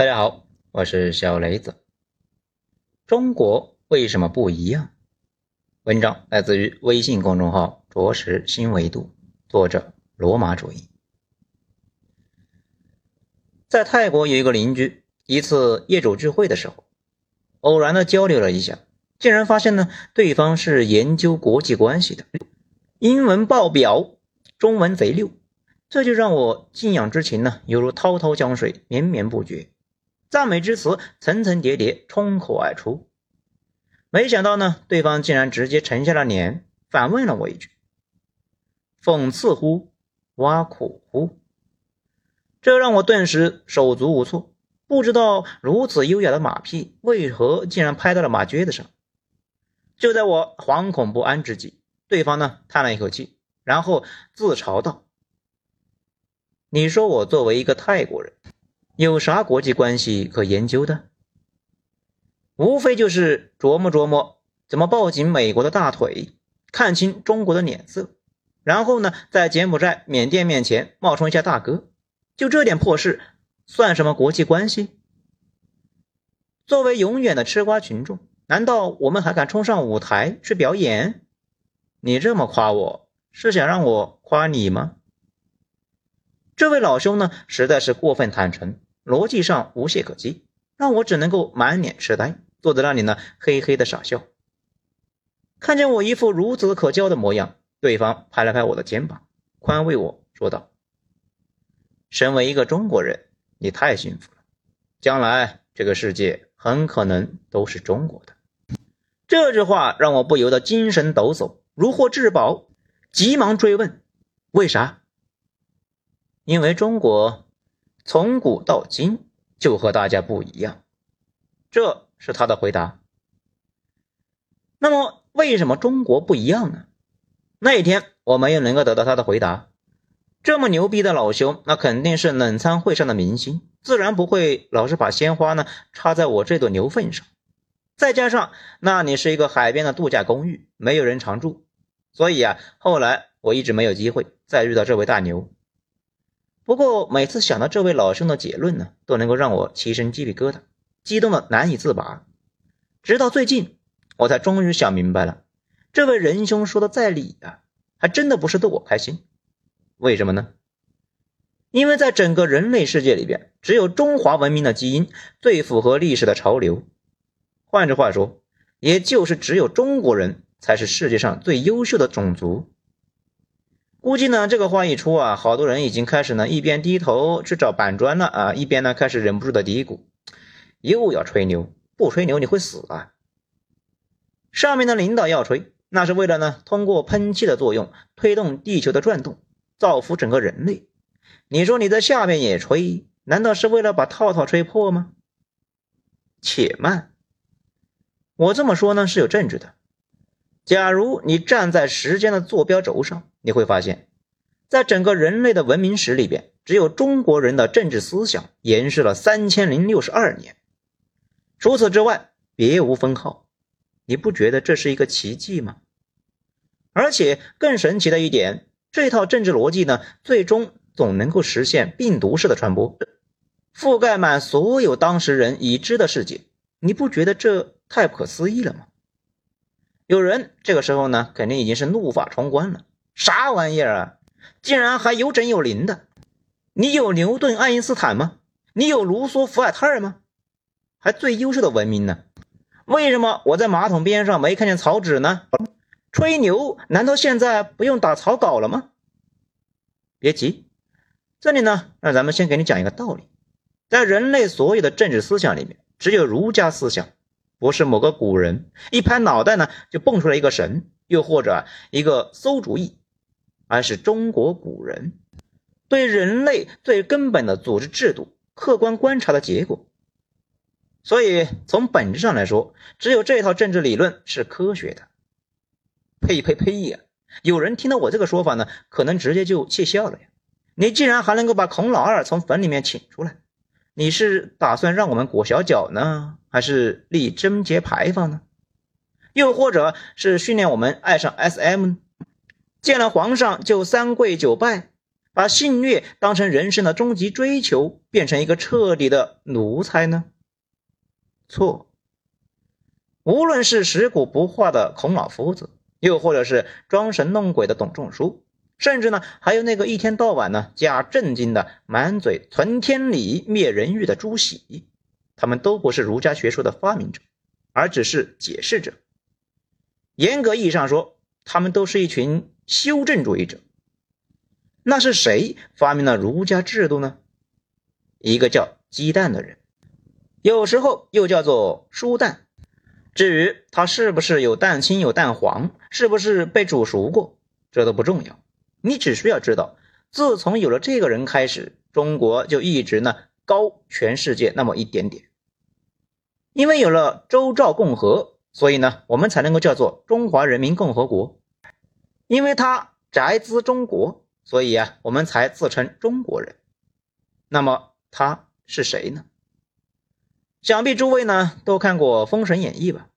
大家好，我是小雷子。中国为什么不一样？文章来自于微信公众号“着实新维度”，作者罗马主义。在泰国有一个邻居，一次业主聚会的时候，偶然的交流了一下，竟然发现呢，对方是研究国际关系的，英文爆表，中文贼溜。这就让我敬仰之情呢，犹如滔滔江水绵绵不绝，赞美之词层层叠叠冲口而出。没想到呢，对方竟然直接沉下了脸，反问了我一句：“讽刺乎？挖苦乎？”这让我顿时手足无措，不知道如此优雅的马屁为何竟然拍到了马撅子上。就在我惶恐不安之际，对方呢叹了一口气，然后自嘲道。你说我作为一个泰国人，有啥国际关系可研究的？无非就是琢磨琢磨怎么抱紧美国的大腿，看清中国的脸色，然后呢，在柬埔寨、缅甸面前冒充一下大哥，就这点破事，算什么国际关系？作为永远的吃瓜群众，难道我们还敢冲上舞台去表演？你这么夸我，是想让我夸你吗？这位老兄呢，实在是过分坦诚，逻辑上无懈可击，让我只能够满脸痴呆，坐在那里呢，嘿嘿的傻笑。看见我一副孺子可教的模样，对方拍了拍我的肩膀，宽慰我说道：“身为一个中国人，你太幸福了，将来这个世界很可能都是中国的。”这句话让我不由得精神抖擞，如获至宝，急忙追问：“为啥？”因为中国从古到今就和大家不一样，这是他的回答。那么为什么中国不一样呢？那一天我没有能够得到他的回答。这么牛逼的老兄，那肯定是冷餐会上的明星，自然不会老是把鲜花呢插在我这朵牛粪上。再加上那里是一个海边的度假公寓，没有人常住，所以啊，后来我一直没有机会再遇到这位大牛。不过每次想到这位老兄的结论呢，都能够让我起身鸡皮疙瘩，激动的难以自拔。直到最近，我才终于想明白了，这位仁兄说的在理啊，还真的不是逗我开心。为什么呢？因为在整个人类世界里边，只有中华文明的基因最符合历史的潮流。换句话说，也就是只有中国人才是世界上最优秀的种族。估计呢，这个话一出啊，好多人已经开始呢，一边低头去找板砖了啊，一边呢开始忍不住的嘀咕，又要吹牛，不吹牛你会死啊！上面的领导要吹，那是为了呢，通过喷气的作用推动地球的转动，造福整个人类。你说你在下面也吹，难道是为了把套套吹破吗？且慢，我这么说呢是有证据的。假如你站在时间的坐标轴上。你会发现，在整个人类的文明史里边，只有中国人的政治思想延续了三千零六十二年，除此之外别无分号。你不觉得这是一个奇迹吗？而且更神奇的一点，这套政治逻辑呢，最终总能够实现病毒式的传播，覆盖满所有当时人已知的世界。你不觉得这太不可思议了吗？有人这个时候呢，肯定已经是怒发冲冠了。啥玩意儿啊！竟然还有整有零的！你有牛顿、爱因斯坦吗？你有卢梭、伏尔泰吗？还最优秀的文明呢？为什么我在马桶边上没看见草纸呢？吹牛？难道现在不用打草稿了吗？别急，这里呢，让咱们先给你讲一个道理：在人类所有的政治思想里面，只有儒家思想，不是某个古人一拍脑袋呢就蹦出来一个神，又或者一个馊主意。而是中国古人对人类最根本的组织制度客观观察的结果，所以从本质上来说，只有这套政治理论是科学的。呸呸呸呀！有人听到我这个说法呢，可能直接就气笑了呀！你竟然还能够把孔老二从坟里面请出来，你是打算让我们裹小脚呢，还是立贞节牌坊呢？又或者是训练我们爱上 SM？见了皇上就三跪九拜，把性虐当成人生的终极追求，变成一个彻底的奴才呢？错。无论是食古不化的孔老夫子，又或者是装神弄鬼的董仲舒，甚至呢，还有那个一天到晚呢假正经的、满嘴存天理灭人欲的朱熹，他们都不是儒家学说的发明者，而只是解释者。严格意义上说，他们都是一群修正主义者。那是谁发明了儒家制度呢？一个叫鸡蛋的人，有时候又叫做书蛋。至于他是不是有蛋清有蛋黄，是不是被煮熟过，这都不重要。你只需要知道，自从有了这个人开始，中国就一直呢高全世界那么一点点。因为有了周赵共和，所以呢我们才能够叫做中华人民共和国。因为他宅兹中国，所以啊我们才自称中国人。那么他是谁呢？想必诸位呢都看过《封神演义》吧？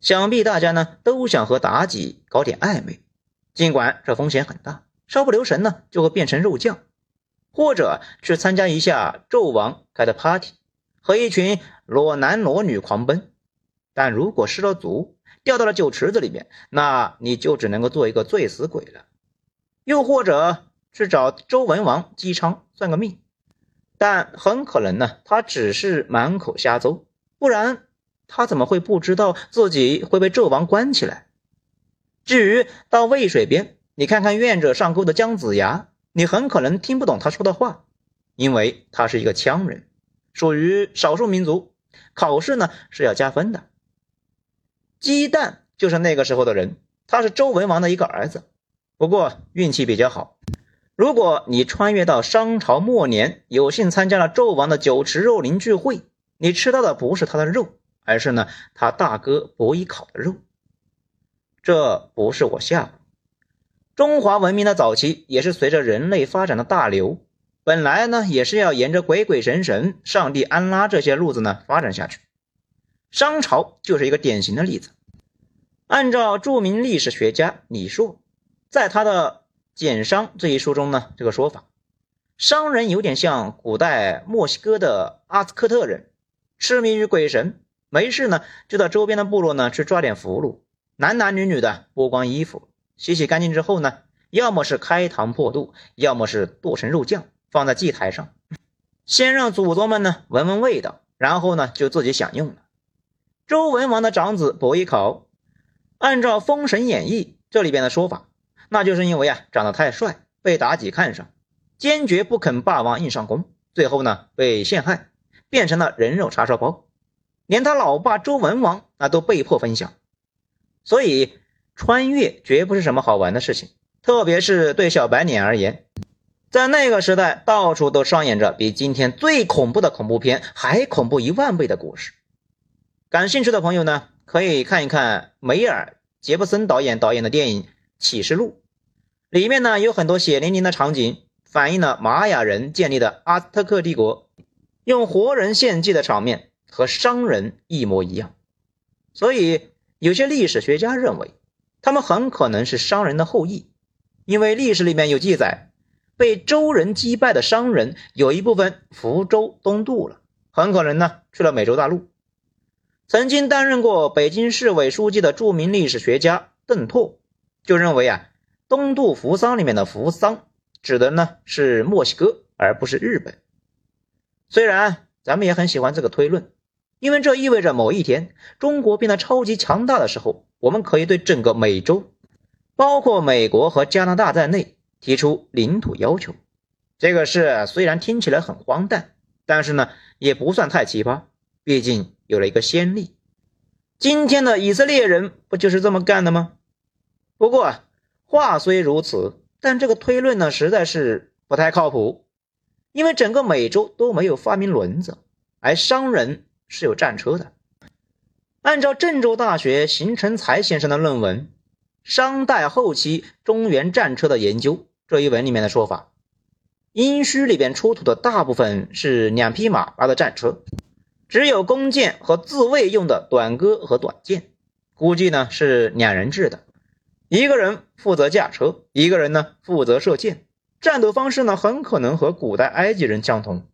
想必大家呢都想和妲己搞点暧昧，尽管这风险很大，稍不留神呢就会变成肉酱，或者去参加一下纣王开的 party，和一群裸男裸女狂奔。但如果失了足，掉到了酒池子里面，那你就只能够做一个醉死鬼了。又或者去找周文王姬昌算个命。但很可能呢，他只是满口瞎诌，不然他怎么会不知道自己会被纣王关起来？至于到渭水边，你看看愿者上钩的姜子牙，你很可能听不懂他说的话，因为他是一个羌人，属于少数民族，考试呢是要加分的。鸡蛋就是那个时候的人，他是周文王的一个儿子，不过运气比较好。如果你穿越到商朝末年，有幸参加了纣王的酒池肉林聚会，你吃到的不是他的肉，而是呢他大哥伯邑考的肉。这不是我吓唬中华文明的早期也是随着人类发展的大流，本来呢也是要沿着鬼鬼神神、上帝安拉这些路子呢发展下去。商朝就是一个典型的例子。按照著名历史学家李硕在他的。《简商》这一书中呢，这个说法，商人有点像古代墨西哥的阿兹克特人，痴迷于鬼神，没事呢就到周边的部落呢去抓点俘虏，男男女女的剥光衣服，洗洗干净之后呢，要么是开膛破肚，要么是剁成肉酱放在祭台上，先让祖宗们呢闻闻味道，然后呢就自己享用了。周文王的长子伯邑考，按照《封神演义》这里边的说法。那就是因为啊长得太帅，被妲己看上，坚决不肯霸王硬上弓，最后呢被陷害，变成了人肉叉烧包，连他老爸周文王那都被迫分享。所以穿越绝不是什么好玩的事情，特别是对小白脸而言，在那个时代，到处都上演着比今天最恐怖的恐怖片还恐怖一万倍的故事。感兴趣的朋友呢，可以看一看梅尔杰布森导演导演的电影。启示录里面呢有很多血淋淋的场景，反映了玛雅人建立的阿兹特克帝国用活人献祭的场面和商人一模一样。所以有些历史学家认为，他们很可能是商人的后裔，因为历史里面有记载，被周人击败的商人有一部分福州东渡了，很可能呢去了美洲大陆。曾经担任过北京市委书记的著名历史学家邓拓。就认为啊，东渡扶桑里面的扶桑指的呢是墨西哥，而不是日本。虽然咱们也很喜欢这个推论，因为这意味着某一天中国变得超级强大的时候，我们可以对整个美洲，包括美国和加拿大在内提出领土要求。这个事虽然听起来很荒诞，但是呢也不算太奇葩，毕竟有了一个先例。今天的以色列人不就是这么干的吗？不过话虽如此，但这个推论呢，实在是不太靠谱。因为整个美洲都没有发明轮子，而商人是有战车的。按照郑州大学邢成才先生的论文《商代后期中原战车的研究》这一文里面的说法，殷墟里边出土的大部分是两匹马拉的战车，只有弓箭和自卫用的短戈和短剑，估计呢是两人制的。一个人负责驾车，一个人呢负责射箭。战斗方式呢很可能和古代埃及人相同。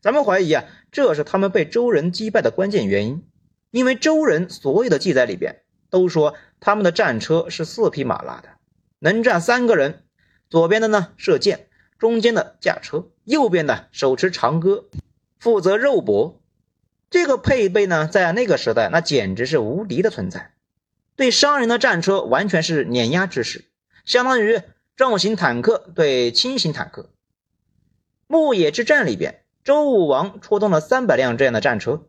咱们怀疑啊，这是他们被周人击败的关键原因，因为周人所有的记载里边都说他们的战车是四匹马拉的，能站三个人，左边的呢射箭，中间的驾车，右边的手持长戈，负责肉搏。这个配备呢，在那个时代那简直是无敌的存在，对商人的战车完全是碾压之势，相当于重型坦克对轻型坦克。牧野之战里边。周武王出动了三百辆这样的战车，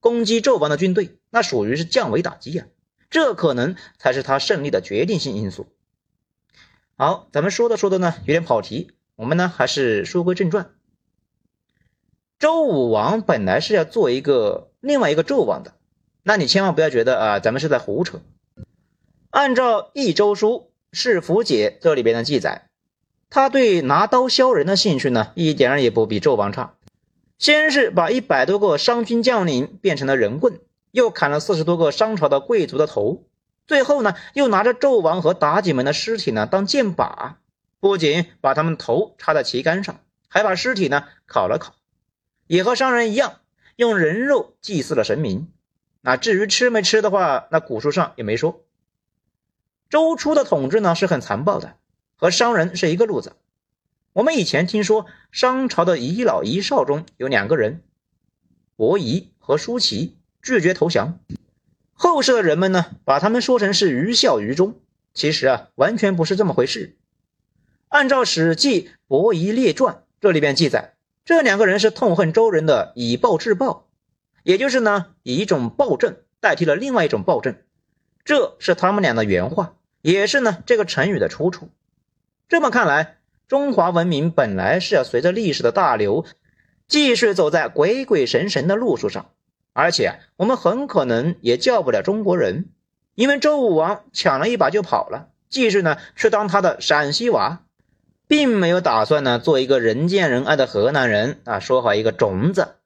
攻击纣王的军队，那属于是降维打击啊！这可能才是他胜利的决定性因素。好，咱们说的说的呢有点跑题，我们呢还是书归正传。周武王本来是要做一个另外一个纣王的，那你千万不要觉得啊，咱们是在胡扯。按照《益州书·世福解》这里边的记载，他对拿刀削人的兴趣呢，一点也不比纣王差。先是把一百多个商军将领变成了人棍，又砍了四十多个商朝的贵族的头，最后呢，又拿着纣王和妲己们的尸体呢当箭靶，不仅把他们头插在旗杆上，还把尸体呢烤了烤，也和商人一样用人肉祭祀了神明。那至于吃没吃的话，那古书上也没说。周初的统治呢是很残暴的，和商人是一个路子。我们以前听说商朝的遗老遗少中有两个人，伯夷和叔齐拒绝投降，后世的人们呢把他们说成是愚孝愚忠，其实啊完全不是这么回事。按照《史记·伯夷列传》这里边记载，这两个人是痛恨周人的以暴制暴，也就是呢以一种暴政代替了另外一种暴政，这是他们俩的原话，也是呢这个成语的出处。这么看来。中华文明本来是要随着历史的大流，继续走在鬼鬼神神的路数上，而且我们很可能也叫不了中国人，因为周武王抢了一把就跑了，继续呢去当他的陕西娃，并没有打算呢做一个人见人爱的河南人啊，说好一个种子。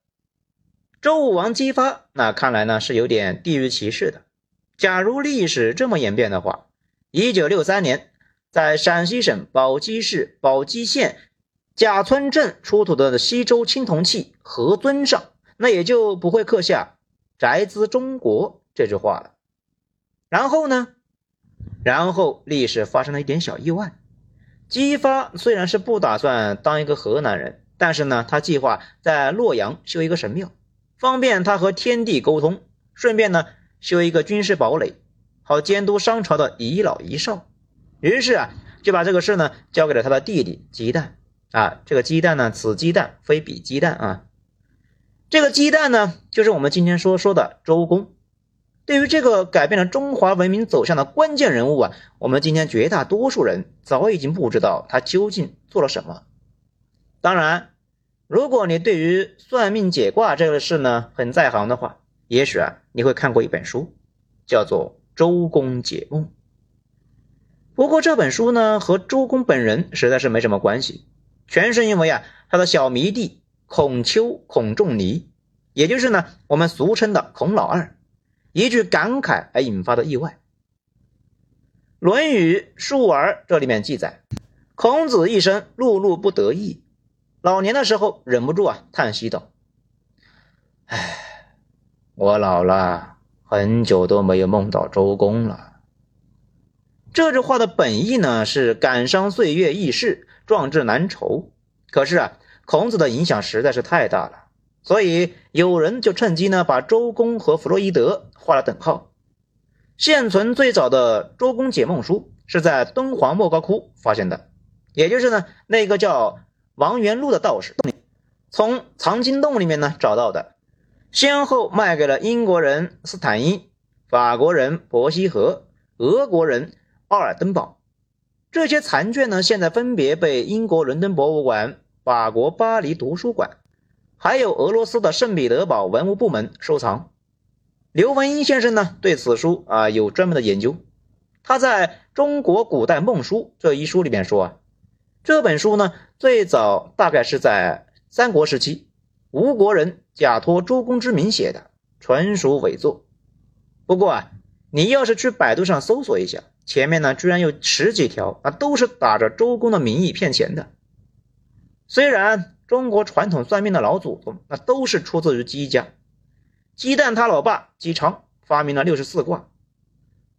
周武王姬发，那看来呢是有点地域歧视的。假如历史这么演变的话，一九六三年。在陕西省宝鸡市宝鸡县贾村镇出土的西周青铜器何尊上，那也就不会刻下“宅兹中国”这句话了。然后呢？然后历史发生了一点小意外。姬发虽然是不打算当一个河南人，但是呢，他计划在洛阳修一个神庙，方便他和天地沟通，顺便呢修一个军事堡垒，好监督商朝的遗老遗少。于是啊，就把这个事呢交给了他的弟弟鸡蛋啊。这个鸡蛋呢，此鸡蛋非彼鸡蛋啊。这个鸡蛋呢，就是我们今天说说的周公。对于这个改变了中华文明走向的关键人物啊，我们今天绝大多数人早已经不知道他究竟做了什么。当然，如果你对于算命解卦这个事呢很在行的话，也许啊你会看过一本书，叫做《周公解梦》。不过这本书呢，和周公本人实在是没什么关系，全是因为啊，他的小迷弟孔丘、孔仲尼，也就是呢我们俗称的孔老二，一句感慨而引发的意外。《论语·述而》这里面记载，孔子一生碌碌不得意，老年的时候忍不住啊叹息道：“唉，我老了，很久都没有梦到周公了。”这句话的本意呢是感伤岁月易逝，壮志难酬。可是啊，孔子的影响实在是太大了，所以有人就趁机呢把周公和弗洛伊德画了等号。现存最早的周公解梦书是在敦煌莫高窟发现的，也就是呢那个叫王元禄的道士从藏经洞里面呢找到的，先后卖给了英国人斯坦因、法国人伯希和、俄国人。奥尔登堡这些残卷呢，现在分别被英国伦敦博物馆、法国巴黎图书馆，还有俄罗斯的圣彼得堡文物部门收藏。刘文英先生呢，对此书啊有专门的研究。他在《中国古代梦书》这一书里面说啊，这本书呢最早大概是在三国时期，吴国人假托周公之名写的，纯属伪作。不过啊，你要是去百度上搜索一下。前面呢居然有十几条啊，都是打着周公的名义骗钱的。虽然中国传统算命的老祖宗那都是出自于姬家，姬旦他老爸姬昌发明了六十四卦。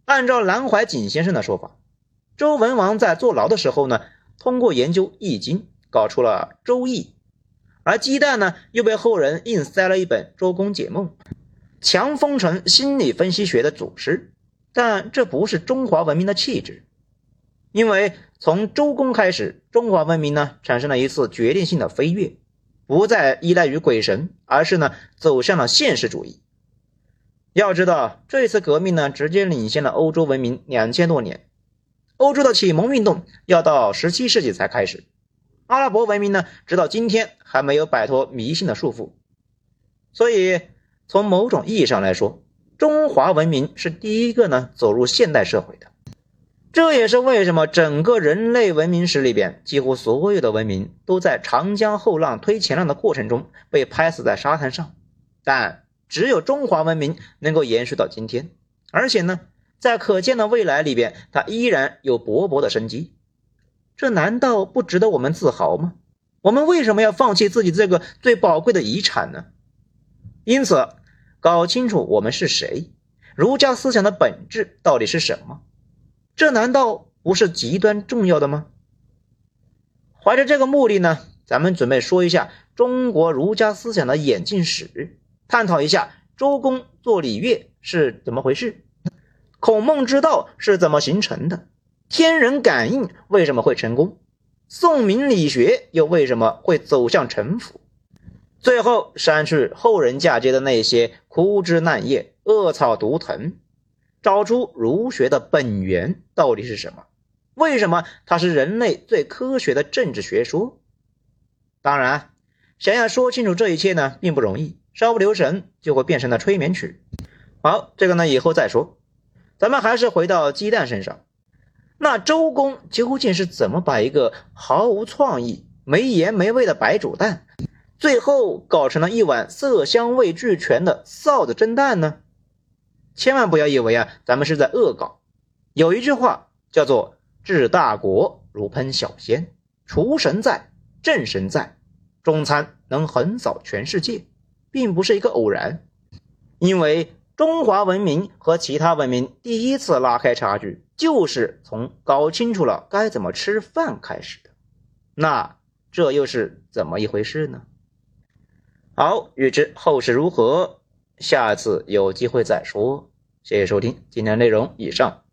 按照南怀瑾先生的说法，周文王在坐牢的时候呢，通过研究《易经》搞出了《周易》，而姬旦呢又被后人硬塞了一本《周公解梦》，强封成心理分析学的祖师。但这不是中华文明的气质，因为从周公开始，中华文明呢产生了一次决定性的飞跃，不再依赖于鬼神，而是呢走向了现实主义。要知道，这次革命呢直接领先了欧洲文明两千多年。欧洲的启蒙运动要到十七世纪才开始，阿拉伯文明呢直到今天还没有摆脱迷信的束缚。所以，从某种意义上来说，中华文明是第一个呢走入现代社会的，这也是为什么整个人类文明史里边，几乎所有的文明都在长江后浪推前浪的过程中被拍死在沙滩上，但只有中华文明能够延续到今天，而且呢，在可见的未来里边，它依然有勃勃的生机，这难道不值得我们自豪吗？我们为什么要放弃自己这个最宝贵的遗产呢？因此。搞清楚我们是谁，儒家思想的本质到底是什么？这难道不是极端重要的吗？怀着这个目的呢，咱们准备说一下中国儒家思想的演进史，探讨一下周公做礼乐是怎么回事，孔孟之道是怎么形成的，天人感应为什么会成功，宋明理学又为什么会走向陈腐？最后删去后人嫁接的那些枯枝烂叶、恶草毒藤，找出儒学的本源到底是什么？为什么它是人类最科学的政治学说？当然，想要说清楚这一切呢，并不容易，稍不留神就会变成了催眠曲。好，这个呢以后再说。咱们还是回到鸡蛋身上。那周公究竟是怎么把一个毫无创意、没盐没味的白煮蛋？最后搞成了一碗色香味俱全的臊子蒸蛋呢？千万不要以为啊，咱们是在恶搞。有一句话叫做“治大国如烹小鲜”，厨神在，政神在，中餐能横扫全世界，并不是一个偶然。因为中华文明和其他文明第一次拉开差距，就是从搞清楚了该怎么吃饭开始的。那这又是怎么一回事呢？好，欲知后事如何，下次有机会再说。谢谢收听，今天内容以上。